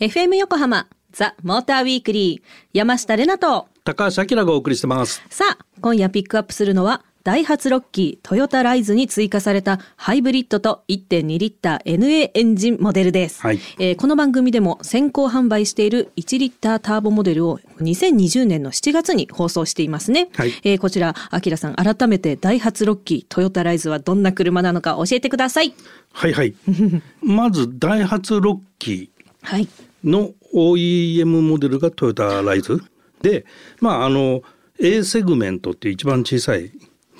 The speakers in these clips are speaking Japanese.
FM 横浜ザ・モーターウィークリー山下れなと。高橋明がお送りしてます。さあ今夜ピックアップするのはダイハツロッキートヨタライズに追加されたハイブリッドと1.2リッター NA エンジンモデルです、はい。えーこの番組でも先行販売している1リッターターボモデルを2020年の7月に放送していますね、はい。えーこちらアキラさん改めてダイハツロッキートヨタライズはどんな車なのか教えてください。はいはい。まずダイハツロッキはい。ーの OEM モデルがトヨタライズ。でまああの A セグメントって一番小さい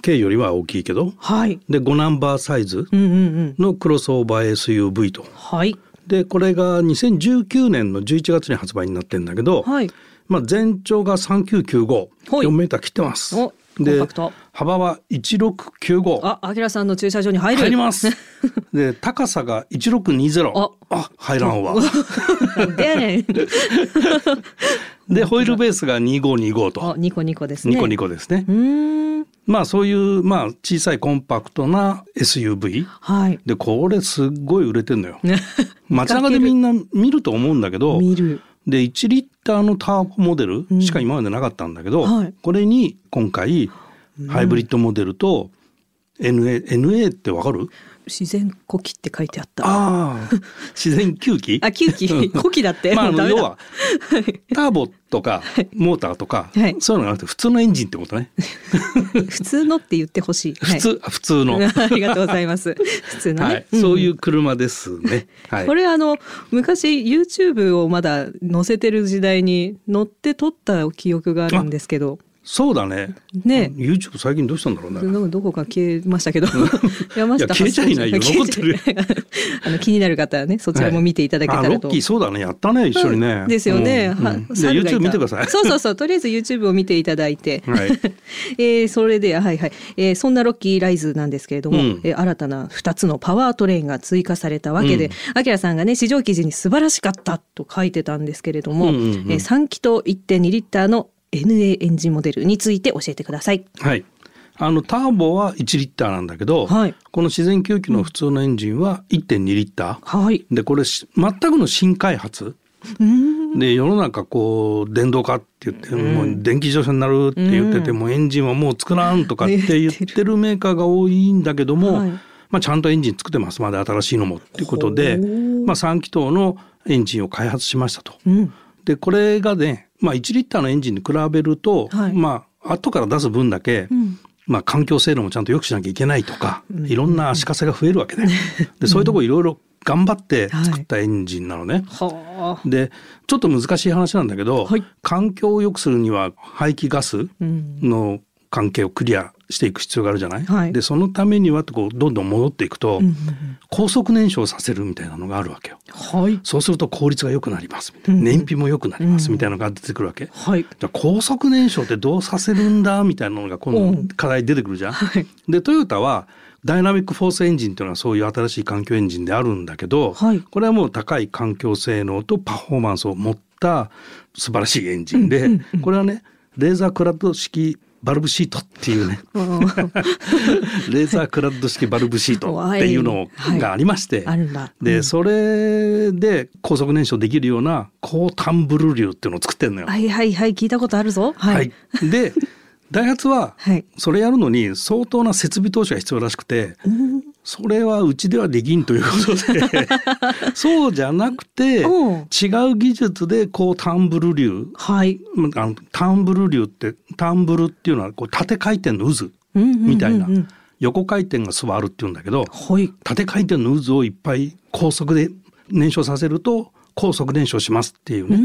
K よりは大きいけどはい。で5ナンバーサイズのクロスオーバー SUV と。はい。でこれが2019年の11月に発売になってんだけど、はい。まあ、全長が3995はい。4メーター切ってます。で幅は1695あアキラさんの駐車場に入る。入ります。で高さが1620あ。あ入らんわ。でやねん でホイールベースが2525と。あニコニコですね。ニコニコですね。まあそういうまあ小さいコンパクトな SUV はい。でこれすっごい売れてんのよ。街中でみんな見ると思うんだけど見る。で1リッターのターボモデルしか今までなかったんだけど、はい。これに今回ハイブリッドモデルと NA, NA ってわかる？自然呼気って書いてあった。ああ 自然吸気？あ吸気。呼気だって、まあ、要はターボとかモーターとか、はい。そういうのがなくて普通のエンジンってことね。普通のって言ってほしい、はい。普通、普通の、ありがとうございます。普通のね、はい、そういう車ですね、はい、これあの昔 YouTube をまだ載せてる時代に乗って撮った記憶があるんですけどそうだね。ね。YouTube 最近どうしたんだろうね。どこか消えましたけど。山下消えちゃいないよ。残ってる。あの気になる方はねそちらも見ていただけたあらと、ロッキーそうだね。やったね一緒にね、ですよね。はうん。YouTube 見てください。そうそうそう。とりあえず YouTube を見ていただいて。はい。えーそれで、はいはい。えーそんなロッキーライズなんですけれども、うん。えー新たな2つのパワートレインが追加されたわけで、アキラさんがね、市場記事に素晴らしかったと書いてたんですけれども、えー3気筒1.2リッターの NA エンジンモデルについて教えてください。はい。あのターボは1リッターなんだけど、はい。この自然吸気の普通のエンジンは1.2リッター、はい。でこれし全くの新開発。で世の中こう電動化って言って、もう電気自動車になるって言ってて、もうエンジンはもう作らんとかって言ってるメーカーが多いんだけども、はい。まあ、ちゃんとエンジン作ってます。まで新しいのもっていうことで、まあ、3気筒のエンジンを開発しましたと。うん。でこれがね、まあ、1リッターのエンジンに比べると、はい。まあ後から出す分だけ、ん。まあ、環境性能もちゃんと良くしなきゃいけないとか、いろんな足かせが増えるわけ ででそういうとこいろいろ頑張って作ったエンジンなのね。はあ。でちょっと難しい話なんだけど、はい。環境を良くするには排気ガスうん。の関係をクリアしていく必要があるじゃない、はいでそのためにはこうどんどん戻っていくと、高速燃焼させるみたいなのがあるわけよ。はい。そうすると効率が良くなりますみたいな、燃費も良くなりますみたいなのが出てくるわけ。はい。じゃあ高速燃焼ってどうさせるんだみたいなのが今うん度課題出てくるじゃん。はい。でトヨタはダイナミックフォースエンジンっていうのはそういう新しい環境エンジンであるんだけど、はいこれはもう高い環境性能とパフォーマンスを持った素晴らしいエンジンで、これはねレーザークラッド式バルブシートっていうね。レーザークラッド式バルブシートっていうのがありまして。でそれで高速燃焼できるような高タンブル流っていうのを作ってんのよ。はいはいはい。聞いたことあるぞ。ははい。でダイハツははい。それやるのに相当な設備投資が必要らしくて、それはうちではできんということで そうじゃなくて違う技術でこうタンブル流はい。あのタンブル流ってタンブルっていうのはこう縦回転の渦みたいな横回転がスワールっていうんだけどはい。縦回転の渦をいっぱい高速で燃焼させると高速燃焼しますっていうね、う。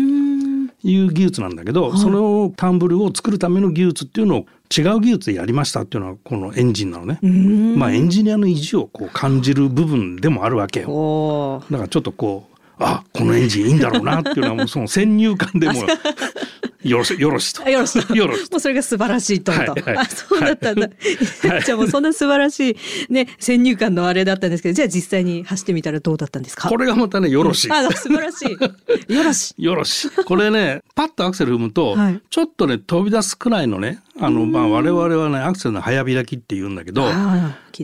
いう技術なんだけど、そのタンブルを作るための技術っていうのを違う技術でやりましたっていうのはこのエンジンなのね。まあエンジニアの意地をこう感じる部分でもあるわけよ。だからちょっとこうあこのエンジンいいんだろうなっていうのはもうその先入観でも よろしよろしと。よろし よろしもうそれが素晴らしいと、はいはいあそうだったんだ、はい。じゃあもうそんな素晴らしいね先入観のあれだったんですけどじゃあ実際に走ってみたらどうだったんですか？これがまたねよろしい。あ素晴らしい。よろしよろし。これね、パッとアクセル踏むと、はい。ちょっとね、飛び出すくらいのね、あの、まあ、我々はね、アクセルの早開きって言うんだけど、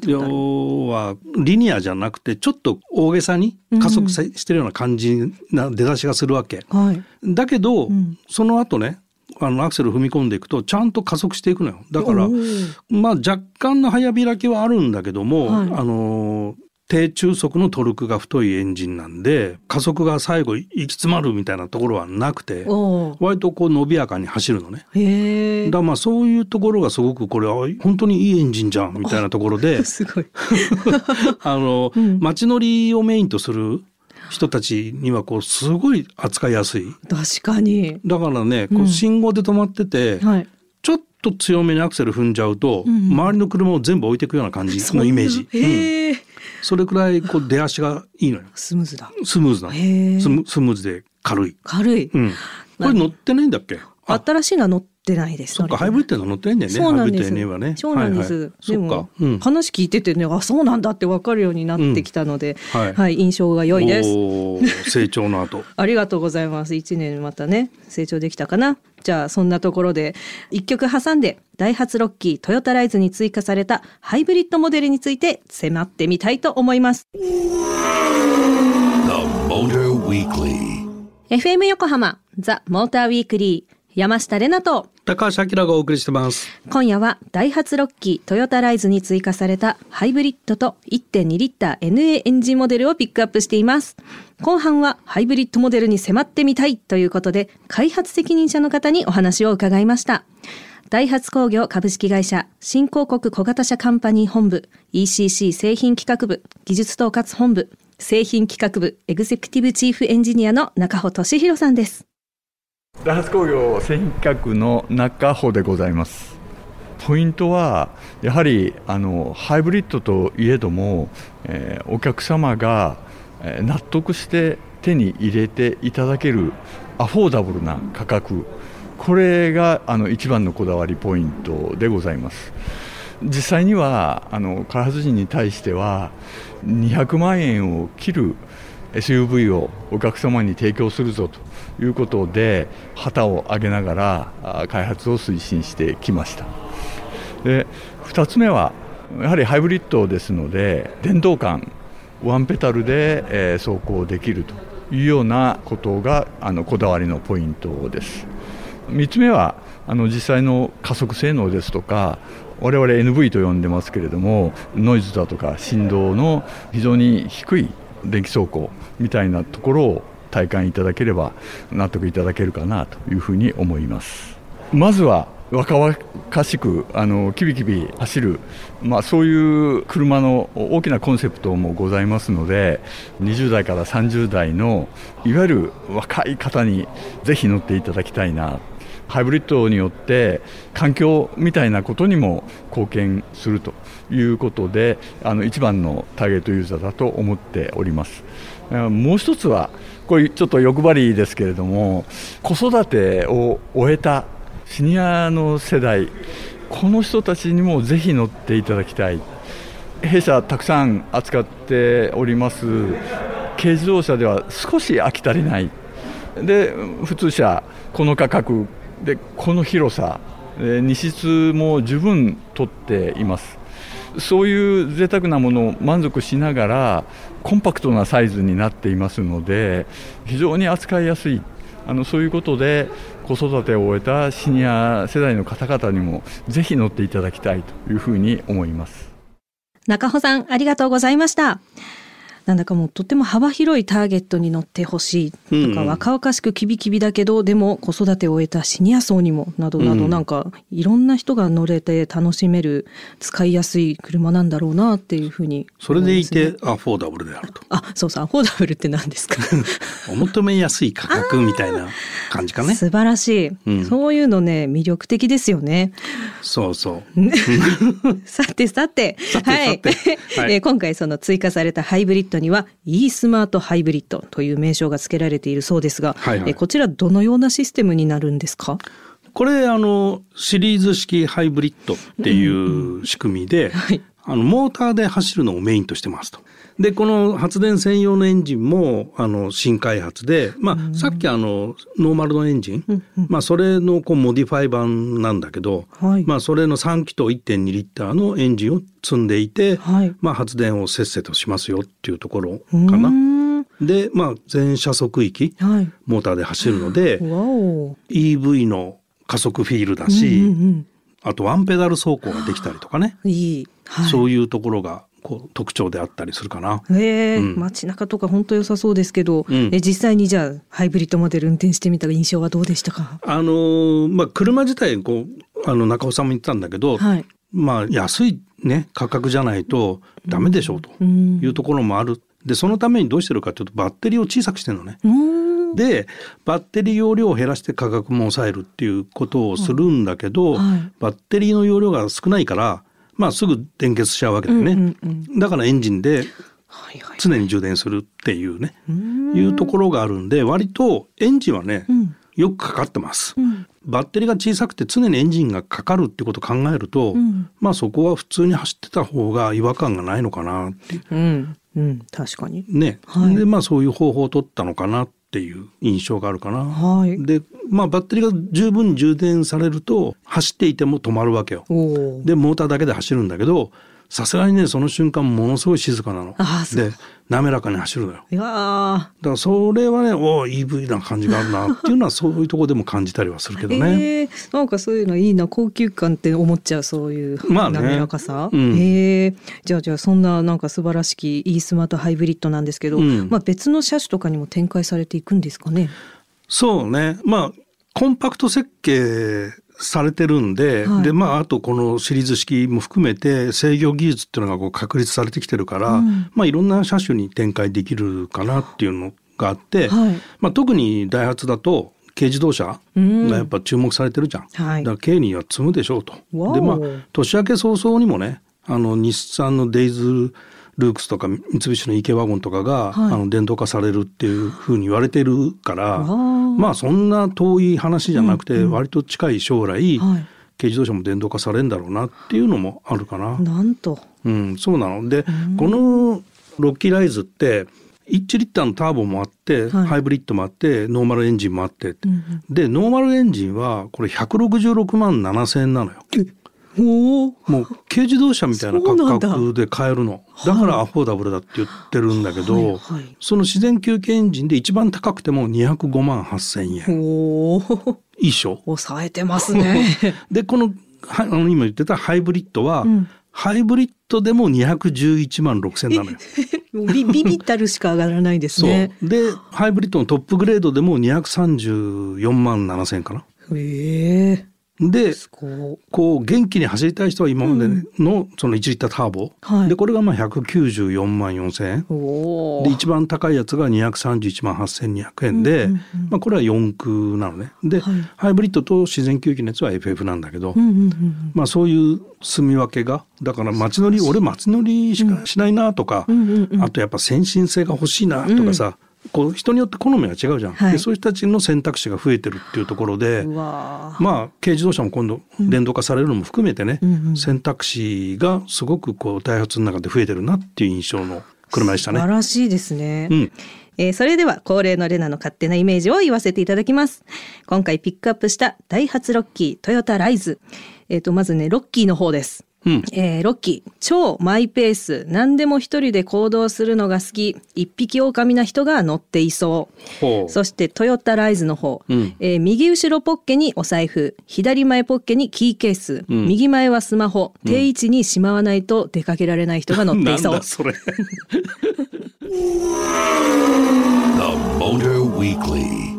要は、リニアじゃなくて、ちょっと大げさに加速さしてるような感じな出だしがするわけ。はい。だけど、ん。その後ね、あのアクセル踏み込んでいくとちゃんと加速していくのよ。だからまあ若干の早開きはあるんだけども、はい。あのー低中速のトルクが太いエンジンなんで加速が最後行き詰まるみたいなところはなくて割とこう伸びやかに走るのね。だまあそういうところがすごくこれあ本当にいいエンジンじゃんみたいなところで すごい。あの、うん。街乗りをメインとする人たちにはこうすごい扱いやすい。確かにだからねこうんう信号で止まってて、はいちょっと強めにアクセル踏んじゃうと、うん周りの車を全部置いていくような感じのイメージ。それくらいこう出足がいいのよ。スムーズだスムーズなの。へえスムスムーズで軽い。軽い、うん。これ乗ってないんだっけ？あ、新しいのは乗ってないですそっかハイブリッドの乗ってないんだよね。そうなんですハイブリッド NA はね。そうなんです、はいはい、でもか。うん。話聞いててねあそうなんだって分かるようになってきたので、はいはい、印象が良いです成長の後。ありがとうございます一年またね成長できたかな？じゃあそんなところで一曲挟んでダイハツロッキートヨタライズに追加されたハイブリッドモデルについて迫ってみたいと思います The Motor Weekly. FM 横浜ザ・モーターウィークリー山下れなと高橋明がお送りしてます。今夜はダイハツロッキートヨタライズに追加されたハイブリッドと1.2リッター NA エンジンモデルをピックアップしています。後半はハイブリッドモデルに迫ってみたいということで開発責任者の方にお話を伺いました。ダイハツ工業株式会社新興国小型車カンパニー本部 ECC 製品企画部技術統括本部製品企画部エグゼクティブチーフエンジニアの中穂俊弘さんです。ダイハツ工業製品企画の中穂でございます。ポイントはやはりあのハイブリッドといえども、えーお客様が納得して手に入れていただけるアフォーダブルな価格。これがあの一番のこだわりポイントでございます。実際にはあの開発陣に対しては200万円を切る SUV をお客様に提供するぞということで旗を上げながら開発を推進してきました。で2つ目はやはりハイブリッドですので電動感ワンペダルで、走行できるというようなことがあのこだわりのポイントです。3つ目はあの実際の加速性能ですとか我々 NV と呼んでますけれどもノイズだとか振動の非常に低い電気走行みたいなところを体感いただければ納得いただけるかなというふうに思います。まずは若々しくあのキビキビ走る、まあ、そういう車の大きなコンセプトもございますので20代から30代のいわゆる若い方にぜひ乗っていただきたいな。ハイブリッドによって環境みたいなことにも貢献するということであの一番のターゲットユーザーだと思っております。もう一つはこれちょっと欲張りですけれども子育てを終えたシニアの世代この人たちにもぜひ乗っていただきたい。弊社たくさん扱っております。軽自動車では少し飽き足りない。で普通車この価格でこの広さえー荷室も十分取っています。そういう贅沢なものを満足しながらコンパクトなサイズになっていますので非常に扱いやすいあのそういうことで子育てを終えたシニア世代の方々にもぜひ乗っていただきたいというふうに思います。中穂さんありがとうございましたなんだかもうとっても幅広いターゲットに乗ってほしいとか、うんうん。若々しくキビキビだけどでも子育てを終えたシニア層にもなどなど、うん。なんかいろんな人が乗れて楽しめる使いやすい車なんだろうなっていうふうにそれでいてアフォーダブルであると。あそうそうアフォーダブルって何ですか？お求めやすい価格みたいな感じかね。素晴らしい、うん。そういうのね魅力的ですよね。そうそう。さて。さてさて。はい。はい。えー今回その追加されたハイブリッドトには e スマートハイブリッドという名称が付けられているそうですが、はいはい。えこちらどのようなシステムになるんですか？これあのシリーズ式ハイブリッドっていう仕組みで、はいあのモーターで走るのをメインとしてますと。でこの発電専用のエンジンもあの新開発で、まあ、さっきあのノーマルのエンジン、まあ、それのこうモディファイ版なんだけど、はい。まあ、それの3気筒1.2リッターのエンジンを積んでいて、はい。まあ、発電をせっせとしますよっていうところかな。ん。で、まあ、全車速域はい。モーターで走るので EV の加速フィールだし、うんうんあとワンペダル走行ができたりとかね、うんいい、はい、そういうところがこう特徴であったりするかな。ええうん。街中とか本当良さそうですけど、うん。え実際にじゃあハイブリッドモデル運転してみた印象はどうでしたか？あのーまあ車自体こうあの中尾さんも言ってたんだけど、はい。まあ安いね価格じゃないとダメでしょうとうん。いうところもある。でそのためにどうしてるかというとバッテリーを小さくしてるのね。でバッテリー容量を減らして価格も抑えるっていうことをするんだけど、はい。バッテリーの容量が少ないから、まあ、すぐ電結しちゃうわけだよね。うんうんだからエンジンではいはい常に充電するっていうね、うーん。いうところがあるんで割とエンジンはね、うん。よくかかってます。うん。バッテリーが小さくて常にエンジンがかかるってことを考えると、うん。まあそこは普通に走ってた方が違和感がないのかなっていう。うん。うん。確かに。ね、はい。でまあそういう方法を取ったのかなっていう印象があるかな。はい。でまあバッテリーが十分に充電されると走っていても止まるわけよ。でモーターだけで走るんだけどさすがにねその瞬間ものすごい静かなの。で滑らかに走るのよ。いやー。だからそれはねおお EV な感じがあるなっていうのは そういうところでも感じたりはするけどね。えー、なんかそういうのいいな高級感って思っちゃうそういうまあね。滑らかさ、うん。えー。じゃあじゃあそんななんか素晴らしき e スマートハイブリッドなんですけど、うん。まあ別の車種とかにも展開されていくんですかねそうね。まあコンパクト設計されてるんで、はい。でまああとこのシリーズ式も含めて制御技術っていうのがこう確立されてきてるから、うん。まあいろんな車種に展開できるかなっていうのがあって、はい。まあ、特にダイハツだと軽自動車うん。がやっぱ注目されてるじゃん。はい。だから軽には積むでしょうと。でまあ年明け早々にもねあの日産のデイズルークスとか三菱の EK ワゴンとかが、はい。あの電動化されるっていうふうに言われてるからまあそんな遠い話じゃなくて、割と近い将来、はい。軽自動車も電動化されるんだろうなっていうのもあるかな。なんと。うん、そうなの。で、このロッキーライズって1リッターのターボもあって、はい。ハイブリッドもあってノーマルエンジンもあって、うんうん。でノーマルエンジンはこれ166万7千円なのよ。おおもう軽自動車みたいな価そうなんだ。格で買えるの。だから affordable だって言ってるんだけど、はい。はいその自然吸気エンジンで一番高くても205万8千円。おおいいっしょ？抑えてますね。でこのはあの今言ってたハイブリッドは、うん。ハイブリッドでも211万6千なのよ。ビビビったるしか上がらないですね。でハイブリッドのトップグレードでも234万7千かな。へえでこう元気に走りたい人は今までのその1リッターターボ、はい。でこれがまあ194万4千円。おおで一番高いやつが231万8200円で、うんうんうん。まあ、これは4駆なのね。で、はい。ハイブリッドと自然吸気のやつは FF なんだけど、うんうんうんまあ、そういう住み分けがだから街乗り俺街乗りしかしないなとか、うんうんうんあとやっぱ先進性が欲しいなとかさ、こう人によって好みが違うじゃん、はいでそういう人たちの選択肢が増えてるっていうところで、まあ軽自動車も今度電動化されるのも含めてね、うんうん選択肢がすごくこうダイハツの中で増えてるなっていう印象の車でしたね。素晴らしいですね。うんえーそれでは恒例のレナの勝手なイメージを言わせていただきます。今回ピックアップしたダイハツロッキートヨタライズ。えっ、と、まずね、ロッキーの方です。うん。えーロッキー、超マイペース、何でも一人で行動するのが好き、一匹狼な人が乗っていそう。そしてトヨタライズの方、うん。えー右後ろポッケにお財布。左前ポッケにキーケース、うん。右前はスマホ。定位置にしまわないと出かけられない人が乗っていそう、なんだそれ。The Motor Weekly.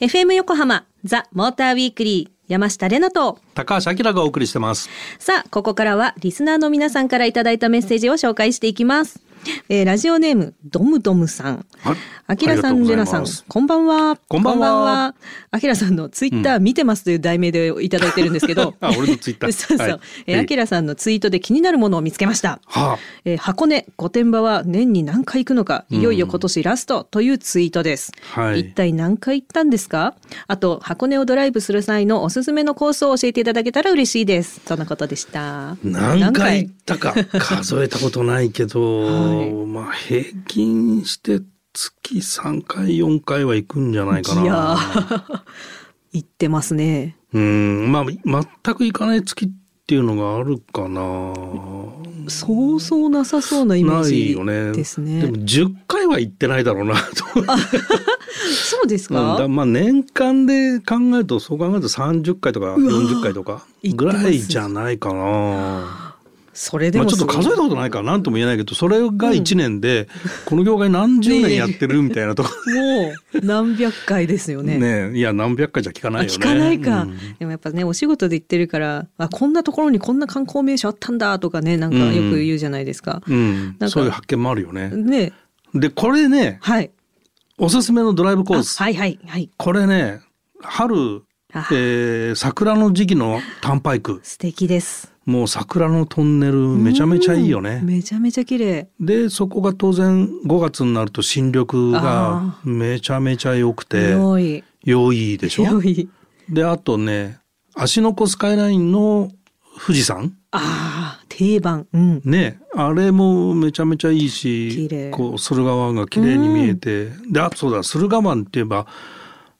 FM 横浜ザ・モーターウィークリー山下れなと。高橋明がお送りしてます。さあここからはリスナーの皆さんからいただいたメッセージを紹介していきますえーラジオネームドムドムさん。はいあきらさん、レナさんこんばんは。こんばんはあきらさんのツイッター見てますという題名でいただいてるんですけど。あ俺のツイッター そうそう。はいえーあきらさんのツイートで気になるものを見つけました。はえー箱根御殿場は年に何回行くのか、いよいよ今年ラストというツイートです。あ、はい。一体何回行ったんですか？あと箱根をドライブする際のおすすめのコースを教えていただけたら嬉しいですそんなことでした何回行ったか 数えたことないけど、はいまあ平均して月3回4回は行くんじゃないかな。いやー 行ってますねうんまあ全く行かない月っていうのがあるかな。そうそうなさそうなイメーないジよね。ですねでも10回は行ってないだろうなと。そうですうんか、だまあ年間で考えるとそう考えると30回とか40回とかぐらいじゃないかな。それでもまあちょっと数えたことないから何とも言えないけどそれが1年でこの業界何十年やってるみたいなとこもう何百回ですよね。ねいや何百回じゃ聞かないよね。あ聞かないか、うん。でもやっぱねお仕事で行ってるからあこんなところにこんな観光名所あったんだとかねなんかよく言うじゃないですか、うん。かそういう発見もあるよね。ねでこれねはい。おすすめのドライブコース、あはいはいはい。これね春、あ。えー桜の時期のタンパイク。素敵ですもう桜のトンネルめちゃめちゃいいよね。うん。めちゃめちゃ綺麗。でそこが当然5月になると新緑があめちゃめちゃ良くて良い。良いでしょ？良い。であとね芦ノ湖スカイラインの富士山。ああ定番。うん。ねあれもめちゃめちゃいい綺し麗。こう駿河湾が綺麗に見えて、であそうだ駿河湾って言えば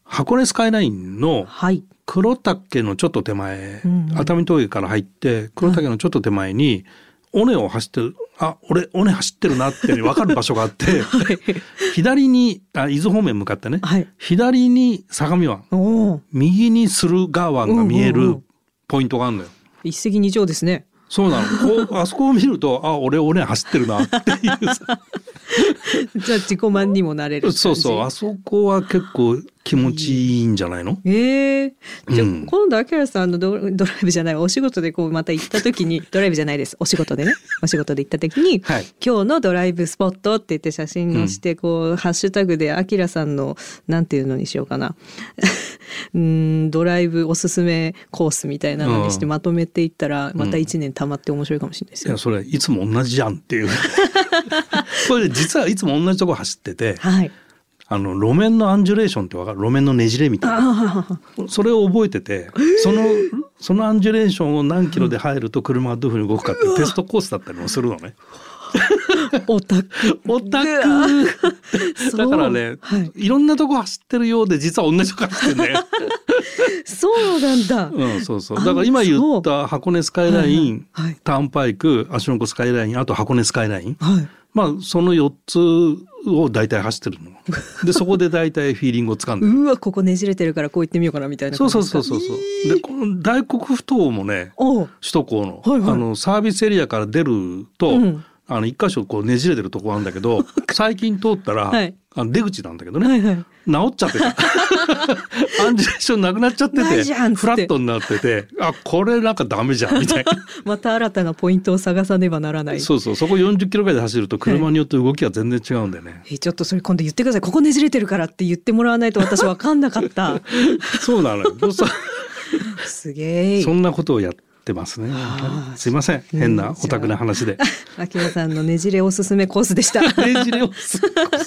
箱根スカイラインのはい黒岳のちょっと手前、うんうん。熱海峠から入って黒岳のちょっと手前に、尾根を走ってるあ俺尾根走ってるなって分かる場所があって 左にあ伊豆方面向かってね、はい。左に相模湾右に駿河湾が見えるポイントがあるのよ。一石二鳥ですね。そうなの。こう あそこを見ると、あ、俺、俺走ってるなっていうさ。じゃあ自己満にもなれる感じ。そうそう、あそこは結構気持ちいいんじゃないの？ええじゃあ、うん。今度アキラさんのドドライブじゃないお仕事でこうまた行った時にドライブじゃないです。お仕事でね。お仕事で行った時に、はい。今日のドライブスポットって言って写真載して、こうハッシュタグでアキラさんのなんていうのにしようかな。うんドライブおすすめコースみたいなのにしてうん。まとめていったらまた1年たまって面白いかもしれないですよ、いや、それ、いつも同じじゃんっていう。これ、実はいつも同じとこ走ってて、はいあの、路面のアンジュレーションってわかる？路面のねじれみたいな。それを覚えてて、その、そのアンジュレーションを何キロで入ると車がどういうふうに動くかっていうテストコースだったりもするのね。オタクオタクだからね、はいい、ろんなとこ走ってるようで実は同じとこ走ってんだよ。そうなんだ、うん、そうそう。あだから今言った箱根スカイライン、はいはいターンパイク、芦ノ湖スカイライン、あと箱根スカイライン。はいまあ、その4つを大体走ってるの。で、そこで大体フィーリングをつかんでる。うわここねじれてるからこう行ってみようかなみたいなそうそうそうそうそう。で、この大黒ふ頭もね、首都高の、はいはい。あの、サービスエリアから出ると、うん。あの、一箇所こうねじれてるとこあるんだけど、最近通ったら、はいあの出口なんだけどね、はいはい治っちゃってた。アンジュレーションなくなっちゃってて、フラットになってて、あ、これなんかダメじゃん、みたいな。また新たなポイントを探さねばならない。そうそう、そこ40キロぐらいで走ると車によって動きが全然違うんだよね。えちょっとそれ今度言ってください。ここねじれてるからって言ってもらわないと私わかんなかった。そうなのよ。そすげえ。そんなことをやってますね。すいません。うん変なオタクな話で。あきらさんのねじれおすすめコースでした。ねじれをす。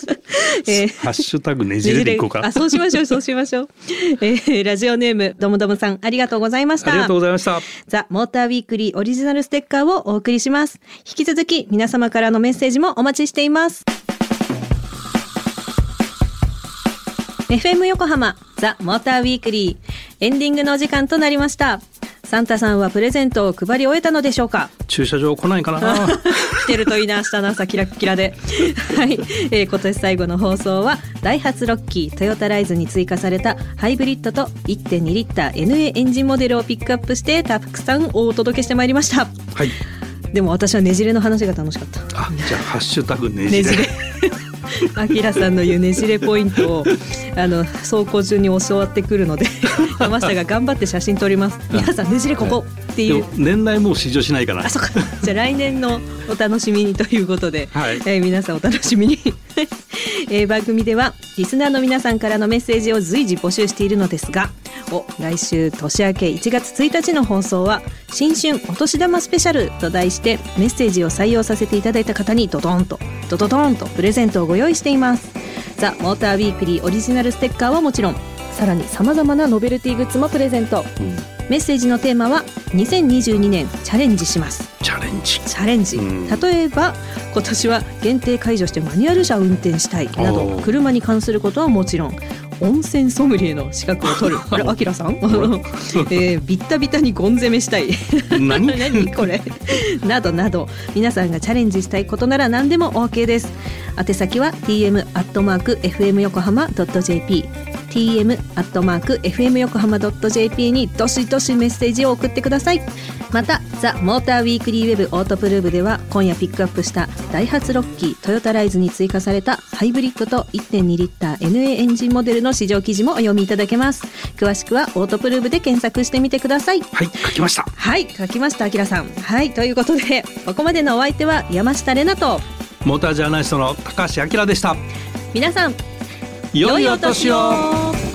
えーハッシュタグねじれでいこうか。あ、そうしましょう、そうしましょう。えーラジオネーム、どもどもさん、ありがとうございました。ありがとうございました。ザ・モーターウィークリーオリジナルステッカーをお送りします。引き続き皆様からのメッセージもお待ちしています。FM 横浜ザ・モーターウィークリーエンディングのお時間となりました。サンタさんはプレゼントを配り終えたのでしょうか？駐車場来ないかな。来てるといいな明日の朝キラッキラで はい、えー今年最後の放送はダイハツロッキートヨタライズに追加されたハイブリッドと1.2リッター NA エンジンモデルをピックアップしてたくさんお届けしてまいりましたはい。でも私はねじれの話が楽しかったあ、じゃあハッシュタグねじれ。あきらさんの言うねじれポイントをあの走行中に教わってくるので 山下が頑張って写真撮ります。皆さんねじれここっていう。年内もう試乗しないかなあそっか。じゃあ来年のお楽しみにということで、はい。えー皆さんお楽しみに、えー番組ではリスナーの皆さんからのメッセージを随時募集しているのですがお来週年明け1月1日の放送は新春お年玉スペシャルと題してメッセージを採用させていただいた方にドドンとドドドンとプレゼントをご用意しています。ザ・モーターウィークリーオリジナルステッカーはもちろんさらにさまざまなノベルティグッズもプレゼント。メッセージのテーマは2022年チャレンジします。チャレンジ。チャレンジ、うん。例えば今年は限定解除してマニュアル車を運転したいなど車に関することはもちろん温泉ソムリエの資格を取る。あれアキラさん、えー、ビッタビタにゴン攻めしたい。何？何？これ。などなど。皆さんがチャレンジしたいことなら何でも OK です宛先は tm アットマーク fm 横浜 .jp tm アットマーク fm 横浜 .jp にどしどしメッセージを送ってください。またザ・モーターウィークリーウェブオートプルーブでは今夜ピックアップしたダイハツロッキートヨタライズに追加されたハイブリッドと1.2リッター NA エンジンモデルの試乗記事もお読みいただけます。詳しくはオートプルーブで検索してみてください。はい書きました。はい書きましたあきらさん。はいということでここまでのお相手は山下れなとモータージャーナリストの高橋明でした。皆さん良いお年を。